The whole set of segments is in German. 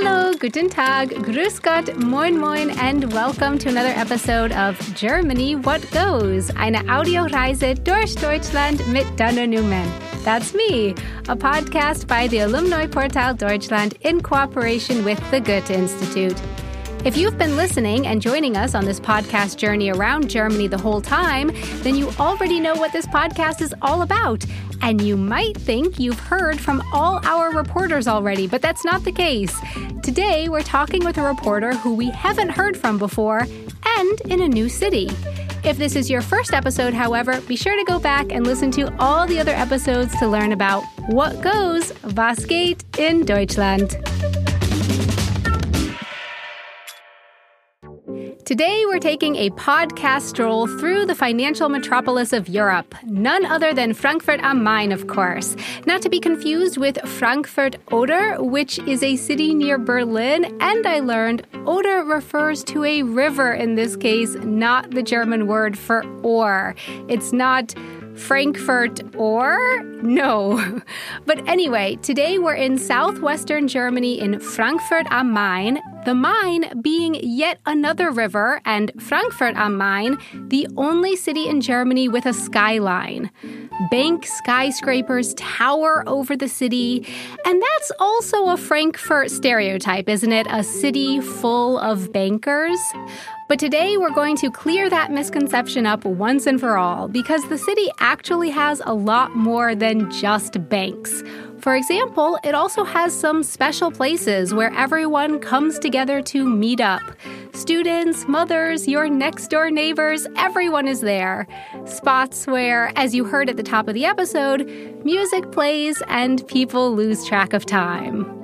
Hallo, guten Tag, grüß Gott, moin moin, and welcome to another episode of Germany What Goes, eine Audioreise durch Deutschland mit Dana Newman. That's me, a podcast by the Alumni Portal Deutschland in cooperation with the Goethe Institute. If you've been listening and joining us on this podcast journey around Germany the whole time, then you already know what this podcast is all about. And you might think you've heard from all our reporters already, but that's not the case. Today, we're talking with a reporter who we haven't heard from before and in a new city. If this is your first episode, however, be sure to go back and listen to all the other episodes to learn about what goes, was geht in Deutschland. Today, we're taking a podcast stroll through the financial metropolis of Europe. None other than Frankfurt am Main, of course. Not to be confused with Frankfurt Oder, which is a city near Berlin. And I learned Oder refers to a river in this case, not the German word for or. It's not Frankfurt or? No. But anyway, today we're in southwestern Germany in Frankfurt am Main, the Main being yet another river, and Frankfurt am Main, the only city in Germany with a skyline. Bank skyscrapers tower over the city, and that's also a Frankfurt stereotype, isn't it? A city full of bankers. But today we're going to clear that misconception up once and for all because the city actually has a lot more than just banks. For example, it also has some special places where everyone comes together to meet up. Students, mothers, your next door neighbors, everyone is there. Spots where, as you heard at the top of the episode, music plays and people lose track of time.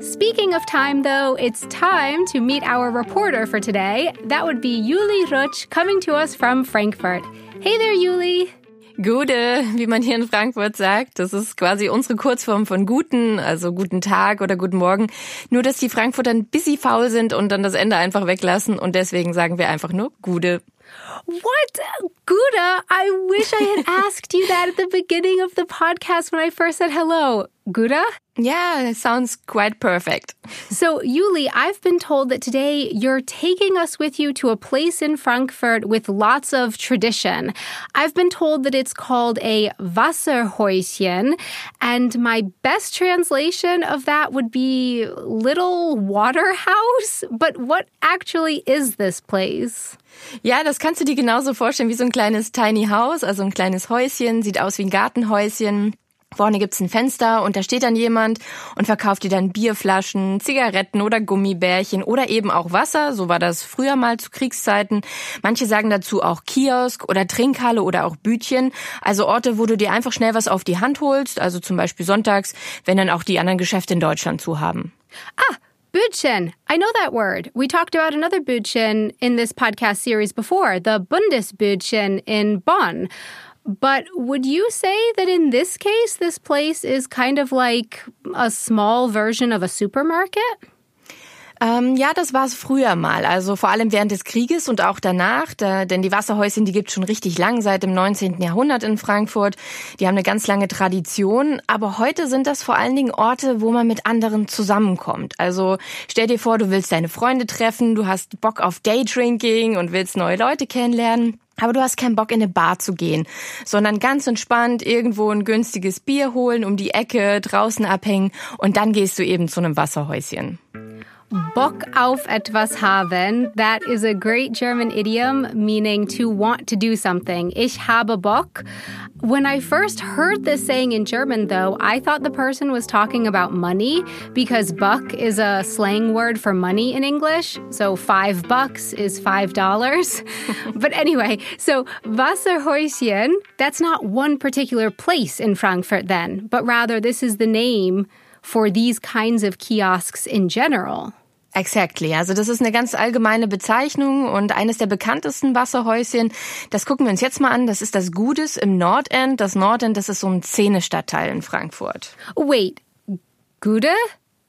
Speaking of time, though, it's time to meet our reporter for today. That would be Yuli Rutsch coming to us from Frankfurt. Hey there, Juli. Gude, wie man hier in Frankfurt sagt. Das ist quasi unsere Kurzform von guten, also guten Tag oder guten Morgen. Nur, dass die Frankfurter ein bisschen faul sind und dann das Ende einfach weglassen und deswegen sagen wir einfach nur Gude. What? Gouda? I wish I had asked you that at the beginning of the podcast when I first said hello. Gouda? Yeah, it sounds quite perfect. So, Yuli, I've been told that today you're taking us with you to a place in Frankfurt with lots of tradition. I've been told that it's called a Wasserhäuschen, and my best translation of that would be little water house. But what actually is this place? Ja, das kannst du dir genauso vorstellen wie so ein kleines Tiny House, also ein kleines Häuschen, sieht aus wie ein Gartenhäuschen. Vorne gibt's ein Fenster und da steht dann jemand und verkauft dir dann Bierflaschen, Zigaretten oder Gummibärchen oder eben auch Wasser. So war das früher mal zu Kriegszeiten. Manche sagen dazu auch Kiosk oder Trinkhalle oder auch Bütchen. Also Orte, wo du dir einfach schnell was auf die Hand holst. Also zum Beispiel sonntags, wenn dann auch die anderen Geschäfte in Deutschland zu haben. Ah, Bütchen. I know that word. We talked about another Bütchen in this podcast series before, the Bundesbütchen in Bonn. But would you say that in this case, this place is kind of like a small version of a supermarket? Ähm, ja, das war es früher mal. Also vor allem während des Krieges und auch danach. Da, denn die Wasserhäuschen, die gibt schon richtig lang, seit dem 19. Jahrhundert in Frankfurt. Die haben eine ganz lange Tradition. Aber heute sind das vor allen Dingen Orte, wo man mit anderen zusammenkommt. Also stell dir vor, du willst deine Freunde treffen, du hast Bock auf Daydrinking und willst neue Leute kennenlernen. Aber du hast keinen Bock in eine Bar zu gehen, sondern ganz entspannt irgendwo ein günstiges Bier holen, um die Ecke, draußen abhängen und dann gehst du eben zu einem Wasserhäuschen. Bock auf etwas haben. That is a great German idiom meaning to want to do something. Ich habe Bock. When I first heard this saying in German, though, I thought the person was talking about money because buck is a slang word for money in English. So five bucks is five dollars. but anyway, so Wasserhäuschen, that's not one particular place in Frankfurt then, but rather this is the name for these kinds of kiosks in general. Exactly. Also das ist eine ganz allgemeine Bezeichnung und eines der bekanntesten Wasserhäuschen, das gucken wir uns jetzt mal an, das ist das Gutes im Nordend. Das Nordend, das ist so ein Szenestadtteil in Frankfurt. Wait, Gude?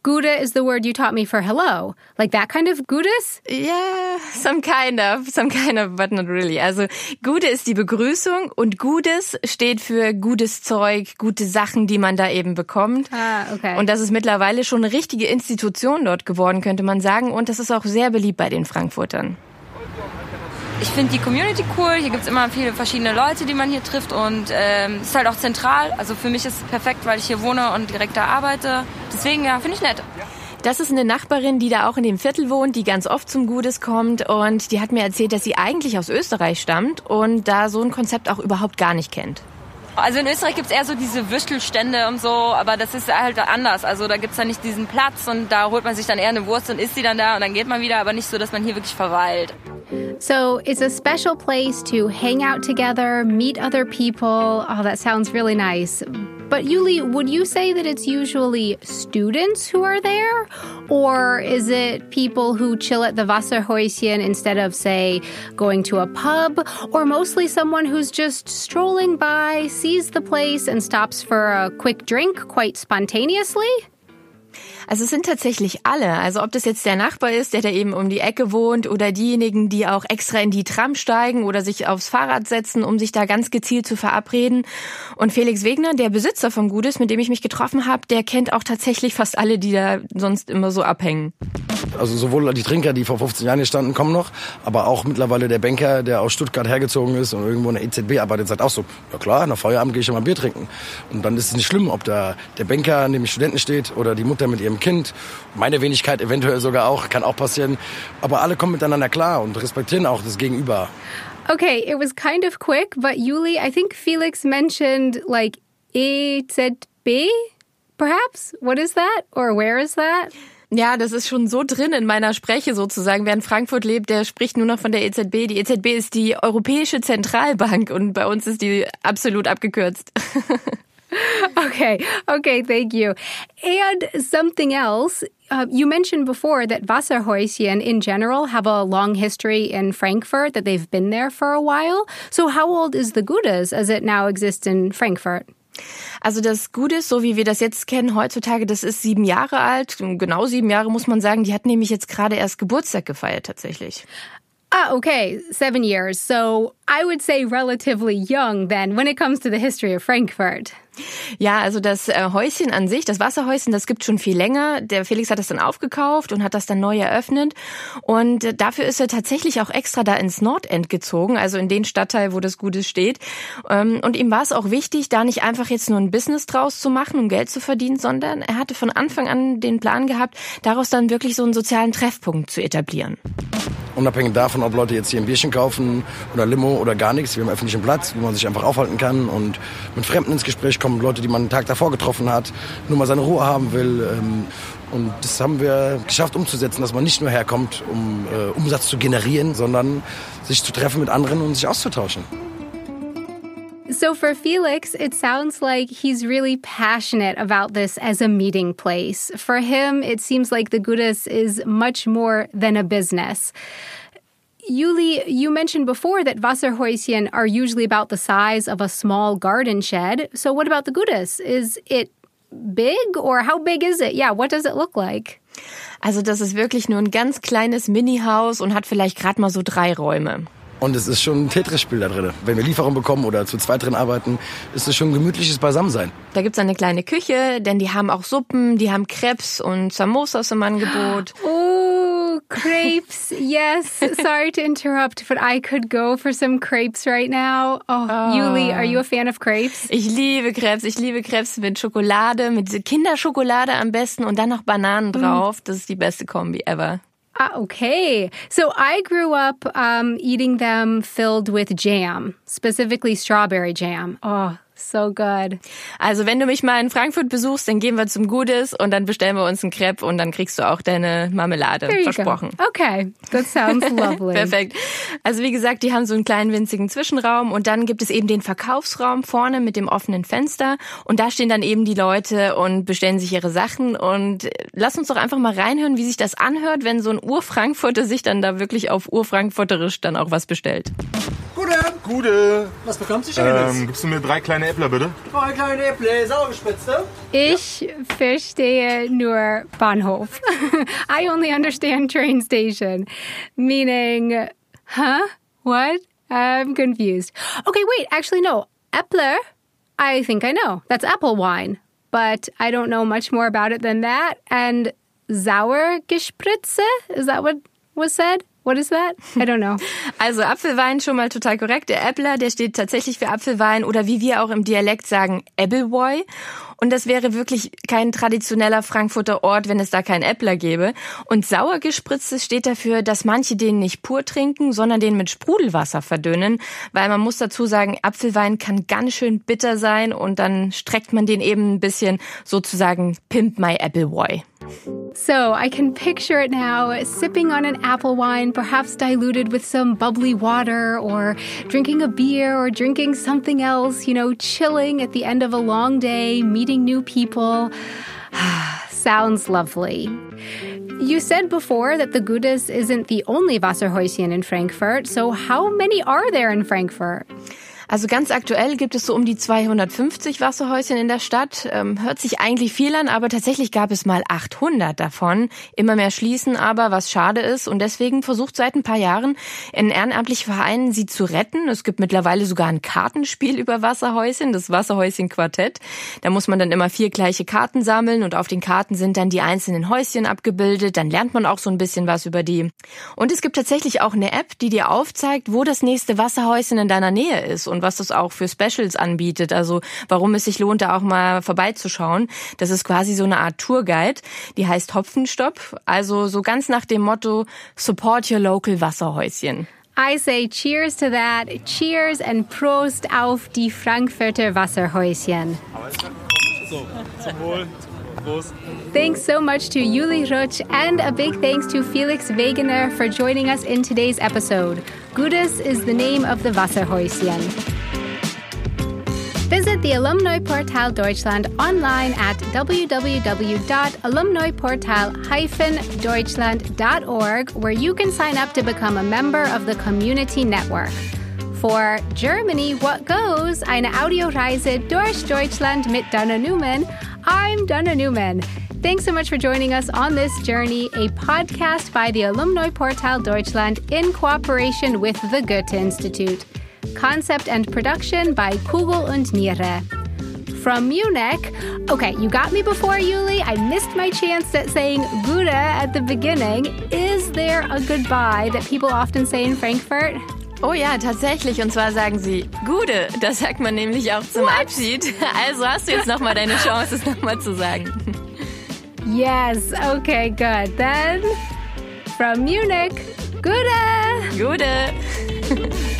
Gude is the word you taught me for hello. Like that kind of Gutes? Yeah, some kind of, some kind of, but not really. Also Gude ist die Begrüßung und Gutes steht für gutes Zeug, gute Sachen, die man da eben bekommt. Ah, okay. Und das ist mittlerweile schon eine richtige Institution dort geworden, könnte man sagen. Und das ist auch sehr beliebt bei den Frankfurtern. Ich finde die Community cool. Hier gibt es immer viele verschiedene Leute, die man hier trifft. Und ähm, ist halt auch zentral. Also für mich ist es perfekt, weil ich hier wohne und direkt da arbeite. Deswegen, ja, finde ich nett. Das ist eine Nachbarin, die da auch in dem Viertel wohnt, die ganz oft zum Gutes kommt. Und die hat mir erzählt, dass sie eigentlich aus Österreich stammt und da so ein Konzept auch überhaupt gar nicht kennt. Also in Österreich gibt es eher so diese Würstelstände und so, aber das ist halt anders. Also da gibt es dann nicht diesen Platz und da holt man sich dann eher eine Wurst und isst sie dann da und dann geht man wieder, aber nicht so, dass man hier wirklich verweilt. So it's a special place to hang out together, meet other people. Oh, that sounds really nice. But Yuli, would you say that it's usually students who are there? Or is it people who chill at the Wasserhäuschen instead of, say, going to a pub? Or mostly someone who's just strolling by, sees the place, and stops for a quick drink quite spontaneously? Also es sind tatsächlich alle. Also ob das jetzt der Nachbar ist, der da eben um die Ecke wohnt oder diejenigen, die auch extra in die Tram steigen oder sich aufs Fahrrad setzen, um sich da ganz gezielt zu verabreden. Und Felix Wegner, der Besitzer vom Gutes, mit dem ich mich getroffen habe, der kennt auch tatsächlich fast alle, die da sonst immer so abhängen. Also sowohl die Trinker, die vor 15 Jahren hier standen, kommen noch, aber auch mittlerweile der Banker, der aus Stuttgart hergezogen ist und irgendwo in der EZB arbeitet, sagt auch so, ja klar, nach Feierabend gehe ich schon mal Bier trinken. Und dann ist es nicht schlimm, ob da der Banker neben dem Studenten steht oder die Mutter mit ihrem Kind. Meine Wenigkeit eventuell sogar auch, kann auch passieren. Aber alle kommen miteinander klar und respektieren auch das Gegenüber. Okay, it was kind of quick, but Yuli, I think Felix mentioned like EZB, perhaps? What is that? Or where is that? Ja, das ist schon so drin in meiner Spreche sozusagen. Wer in Frankfurt lebt, der spricht nur noch von der EZB. Die EZB ist die Europäische Zentralbank und bei uns ist die absolut abgekürzt. okay, okay, thank you. And something else, uh, you mentioned before that Wasserhäuschen in general have a long history in Frankfurt, that they've been there for a while. So, how old is the Goudas as it now exists in Frankfurt? Also das Gutes, so wie wir das jetzt kennen heutzutage, das ist sieben Jahre alt. Genau sieben Jahre muss man sagen. Die hat nämlich jetzt gerade erst Geburtstag gefeiert tatsächlich. Ah, okay, seven years. So I would say relatively young then when it comes to the history of Frankfurt. Ja, also das äh, Häuschen an sich, das Wasserhäuschen, das gibt schon viel länger. Der Felix hat das dann aufgekauft und hat das dann neu eröffnet. Und äh, dafür ist er tatsächlich auch extra da ins Nordend gezogen, also in den Stadtteil, wo das Gutes steht. Ähm, und ihm war es auch wichtig, da nicht einfach jetzt nur ein Business draus zu machen, um Geld zu verdienen, sondern er hatte von Anfang an den Plan gehabt, daraus dann wirklich so einen sozialen Treffpunkt zu etablieren. Unabhängig davon, ob Leute jetzt hier ein Bierchen kaufen oder Limo oder gar nichts. Wir haben öffentlichen Platz, wo man sich einfach aufhalten kann und mit Fremden ins Gespräch kommen. Leute, die man einen Tag davor getroffen hat, nur mal seine Ruhe haben will. Ähm, und das haben wir geschafft umzusetzen, dass man nicht nur herkommt, um äh, Umsatz zu generieren, sondern sich zu treffen mit anderen und sich auszutauschen. So for Felix, it sounds like he's really passionate about this as a meeting place. For him, it seems like the Gudas is much more than a business. Yuli, you mentioned before that Wasserhäuschen are usually about the size of a small garden shed. So what about the Gudas? Is it big or how big is it? Yeah, what does it look like? Also das ist wirklich nur ein ganz kleines Mini-Haus und hat vielleicht gerade mal so drei Räume. Und es ist schon ein Tetris-Spiel da drin. Wenn wir Lieferung bekommen oder zu zweit drin arbeiten, ist es schon ein gemütliches Beisammensein. Da gibt's eine kleine Küche, denn die haben auch Suppen, die haben Krebs und Samosas im Angebot. Oh, crepes. Yes. Sorry to interrupt, but I could go for some crepes right now. Oh, oh. Yuli, are you a fan of crepes? Ich liebe Krebs. Ich liebe Krebs mit Schokolade, mit Kinderschokolade am besten und dann noch Bananen drauf. Das ist die beste Kombi ever. Ah, okay. So I grew up um, eating them filled with jam, specifically strawberry jam. Oh, So good. Also wenn du mich mal in Frankfurt besuchst, dann gehen wir zum Gutes und dann bestellen wir uns einen Crepe und dann kriegst du auch deine Marmelade. Versprochen. Go. Okay, that sounds lovely. Perfekt. Also wie gesagt, die haben so einen kleinen winzigen Zwischenraum und dann gibt es eben den Verkaufsraum vorne mit dem offenen Fenster und da stehen dann eben die Leute und bestellen sich ihre Sachen und lass uns doch einfach mal reinhören, wie sich das anhört, wenn so ein Urfrankfurter sich dann da wirklich auf Urfrankfurterisch dann auch was bestellt. Gute Gute. Was bekommt sie Schönes? Ähm, gibst du mir drei kleine Äppler, bitte? Drei kleine Äpfel, sauergespritzte. Ich verstehe nur Bahnhof. I only understand train station. Meaning, huh? What? I'm confused. Okay, wait, actually, no. Epler, I think I know. That's apple wine. But I don't know much more about it than that. And Sauergespritze? Is that what was said? What is that? I don't know. Also Apfelwein schon mal total korrekt. Der Äppler, der steht tatsächlich für Apfelwein oder wie wir auch im Dialekt sagen, Appleboy. Und das wäre wirklich kein traditioneller Frankfurter Ort, wenn es da keinen Äppler gäbe. Und sauergespritztes steht dafür, dass manche den nicht pur trinken, sondern den mit Sprudelwasser verdünnen. Weil man muss dazu sagen, Apfelwein kann ganz schön bitter sein und dann streckt man den eben ein bisschen sozusagen Pimp My Appleboy. So I can picture it now sipping on an apple wine, perhaps diluted with some bubbly water, or drinking a beer, or drinking something else, you know, chilling at the end of a long day, meeting new people. Sounds lovely. You said before that the Gutes isn't the only Wasserhäuschen in Frankfurt, so how many are there in Frankfurt? Also ganz aktuell gibt es so um die 250 Wasserhäuschen in der Stadt. Ähm, hört sich eigentlich viel an, aber tatsächlich gab es mal 800 davon. Immer mehr schließen aber, was schade ist. Und deswegen versucht seit ein paar Jahren ein ehrenamtlicher Verein, sie zu retten. Es gibt mittlerweile sogar ein Kartenspiel über Wasserhäuschen, das Wasserhäuschen Quartett. Da muss man dann immer vier gleiche Karten sammeln und auf den Karten sind dann die einzelnen Häuschen abgebildet. Dann lernt man auch so ein bisschen was über die. Und es gibt tatsächlich auch eine App, die dir aufzeigt, wo das nächste Wasserhäuschen in deiner Nähe ist und was es auch für Specials anbietet. Also warum es sich lohnt, da auch mal vorbeizuschauen. Das ist quasi so eine Art Tourguide. Die heißt Hopfenstopp. Also so ganz nach dem Motto Support your local Wasserhäuschen. I say cheers to that. Cheers and Prost auf die Frankfurter Wasserhäuschen. So, zum Wohl. Prost. Thanks so much to Juli Rutsch and a big thanks to Felix Wegener for joining us in today's episode. Gutes is the name of the Wasserhäuschen. Visit the Alumni Portal Deutschland online at www.alumniportal-deutschland.org, where you can sign up to become a member of the community network. For Germany, what goes? Eine Audioreise durch Deutschland mit Dana Newman. I'm Dana Newman. Thanks so much for joining us on this journey, a podcast by the Alumni Portal Deutschland in cooperation with the Goethe Institute. Concept and production by Kugel und Niere. From Munich, okay, you got me before, Yuli. I missed my chance at saying Gute at the beginning. Is there a goodbye that people often say in Frankfurt? Oh ja, tatsächlich. Und zwar sagen sie Gude. Das sagt man nämlich auch zum What? Abschied. Also hast du jetzt nochmal deine Chance, es nochmal zu sagen. Yes, okay, good. Then, from Munich, Gute! Gude.